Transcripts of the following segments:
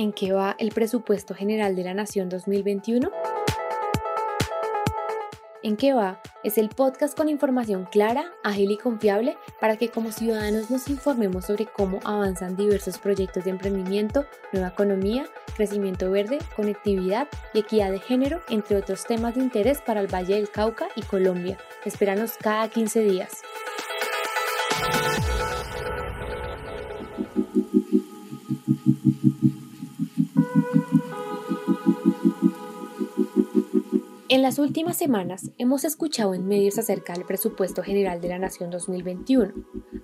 en qué va el presupuesto general de la Nación 2021? En qué va es el podcast con información clara, ágil y confiable para que como ciudadanos nos informemos sobre cómo avanzan diversos proyectos de emprendimiento, nueva economía, crecimiento verde, conectividad y equidad de género, entre otros temas de interés para el Valle del Cauca y Colombia. Espéranos cada 15 días. En las últimas semanas hemos escuchado en medios acerca del presupuesto general de la Nación 2021.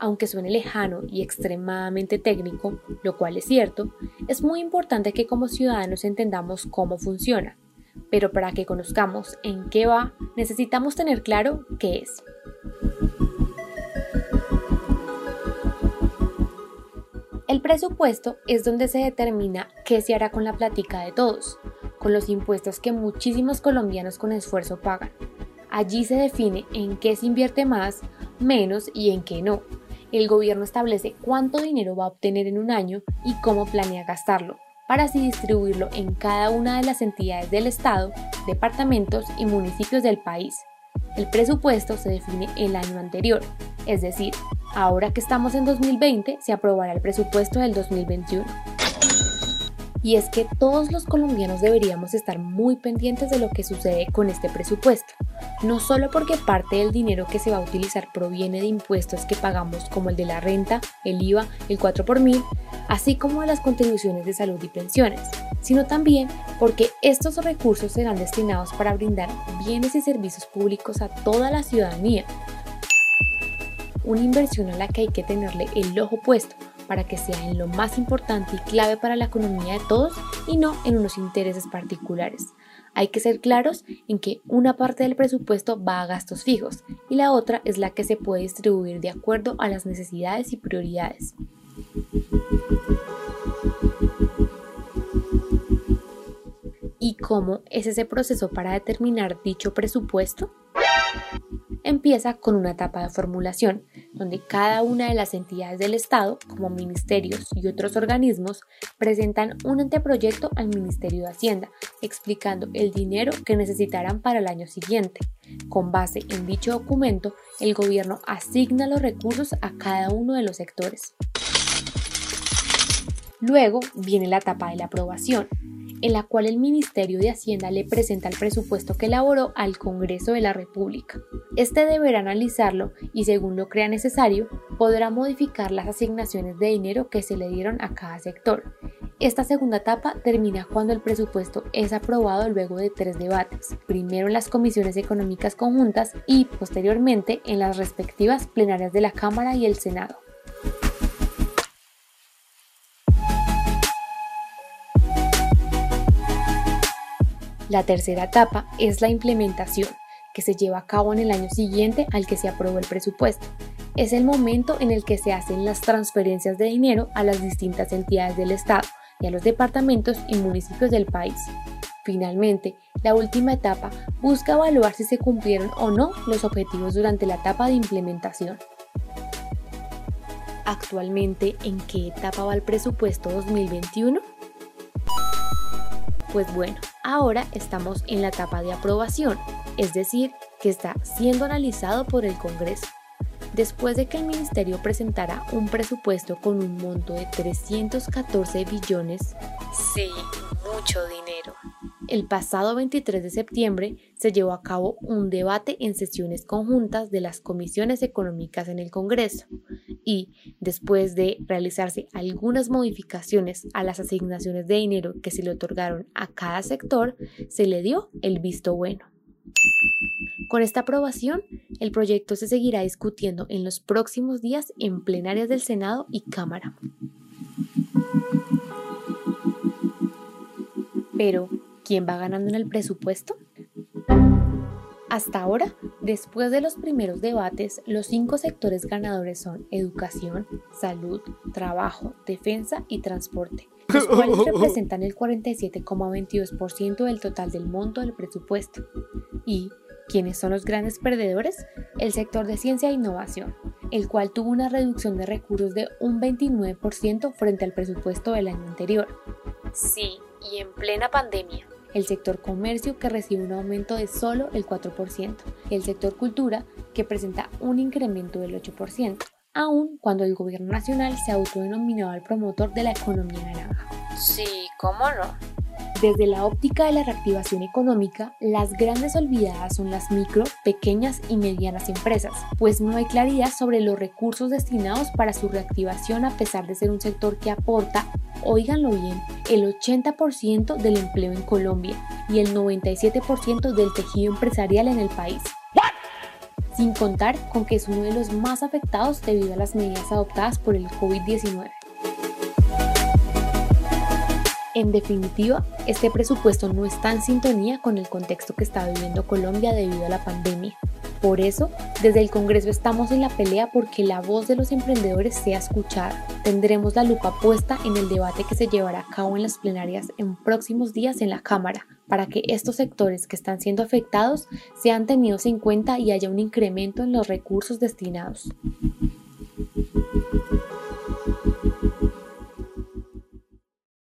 Aunque suene lejano y extremadamente técnico, lo cual es cierto, es muy importante que como ciudadanos entendamos cómo funciona. Pero para que conozcamos en qué va, necesitamos tener claro qué es. El presupuesto es donde se determina qué se hará con la plática de todos, con los impuestos que muchísimos colombianos con esfuerzo pagan. Allí se define en qué se invierte más, menos y en qué no. El gobierno establece cuánto dinero va a obtener en un año y cómo planea gastarlo, para así distribuirlo en cada una de las entidades del Estado, departamentos y municipios del país. El presupuesto se define el año anterior, es decir, ahora que estamos en 2020 se aprobará el presupuesto del 2021 y es que todos los colombianos deberíamos estar muy pendientes de lo que sucede con este presupuesto, no solo porque parte del dinero que se va a utilizar proviene de impuestos que pagamos como el de la renta, el IVA, el 4 por mil, así como las contribuciones de salud y pensiones, sino también porque estos recursos serán destinados para brindar bienes y servicios públicos a toda la ciudadanía. Una inversión a la que hay que tenerle el ojo puesto para que sea en lo más importante y clave para la economía de todos y no en unos intereses particulares. Hay que ser claros en que una parte del presupuesto va a gastos fijos y la otra es la que se puede distribuir de acuerdo a las necesidades y prioridades. ¿Y cómo es ese proceso para determinar dicho presupuesto? empieza con una etapa de formulación, donde cada una de las entidades del Estado, como ministerios y otros organismos, presentan un anteproyecto al Ministerio de Hacienda, explicando el dinero que necesitarán para el año siguiente. Con base en dicho documento, el gobierno asigna los recursos a cada uno de los sectores. Luego viene la etapa de la aprobación, en la cual el Ministerio de Hacienda le presenta el presupuesto que elaboró al Congreso de la República. Este deberá analizarlo y, según lo crea necesario, podrá modificar las asignaciones de dinero que se le dieron a cada sector. Esta segunda etapa termina cuando el presupuesto es aprobado luego de tres debates, primero en las comisiones económicas conjuntas y posteriormente en las respectivas plenarias de la Cámara y el Senado. La tercera etapa es la implementación, que se lleva a cabo en el año siguiente al que se aprobó el presupuesto. Es el momento en el que se hacen las transferencias de dinero a las distintas entidades del Estado y a los departamentos y municipios del país. Finalmente, la última etapa busca evaluar si se cumplieron o no los objetivos durante la etapa de implementación. Actualmente, ¿en qué etapa va el presupuesto 2021? Pues bueno, ahora estamos en la etapa de aprobación, es decir, que está siendo analizado por el Congreso. Después de que el Ministerio presentara un presupuesto con un monto de 314 billones, sí, mucho dinero. El pasado 23 de septiembre se llevó a cabo un debate en sesiones conjuntas de las comisiones económicas en el Congreso y, después de realizarse algunas modificaciones a las asignaciones de dinero que se le otorgaron a cada sector, se le dio el visto bueno. Con esta aprobación, el proyecto se seguirá discutiendo en los próximos días en plenarias del Senado y Cámara. Pero, ¿quién va ganando en el presupuesto? Hasta ahora, después de los primeros debates, los cinco sectores ganadores son educación, salud, trabajo, defensa y transporte, los cuales representan el 47,22% del total del monto del presupuesto. ¿Y quiénes son los grandes perdedores? El sector de ciencia e innovación, el cual tuvo una reducción de recursos de un 29% frente al presupuesto del año anterior. Sí, y en plena pandemia. El sector comercio que recibe un aumento de solo el 4%, y el sector cultura que presenta un incremento del 8%, aun cuando el gobierno nacional se autodenominó el promotor de la economía naranja. Sí, ¿cómo no? Desde la óptica de la reactivación económica, las grandes olvidadas son las micro, pequeñas y medianas empresas, pues no hay claridad sobre los recursos destinados para su reactivación a pesar de ser un sector que aporta, oíganlo bien, el 80% del empleo en Colombia y el 97% del tejido empresarial en el país sin contar con que es uno de los más afectados debido a las medidas adoptadas por el COVID-19. En definitiva, este presupuesto no está en sintonía con el contexto que está viviendo Colombia debido a la pandemia. Por eso, desde el Congreso estamos en la pelea porque la voz de los emprendedores sea escuchada. Tendremos la lupa puesta en el debate que se llevará a cabo en las plenarias en próximos días en la Cámara, para que estos sectores que están siendo afectados sean tenidos en cuenta y haya un incremento en los recursos destinados.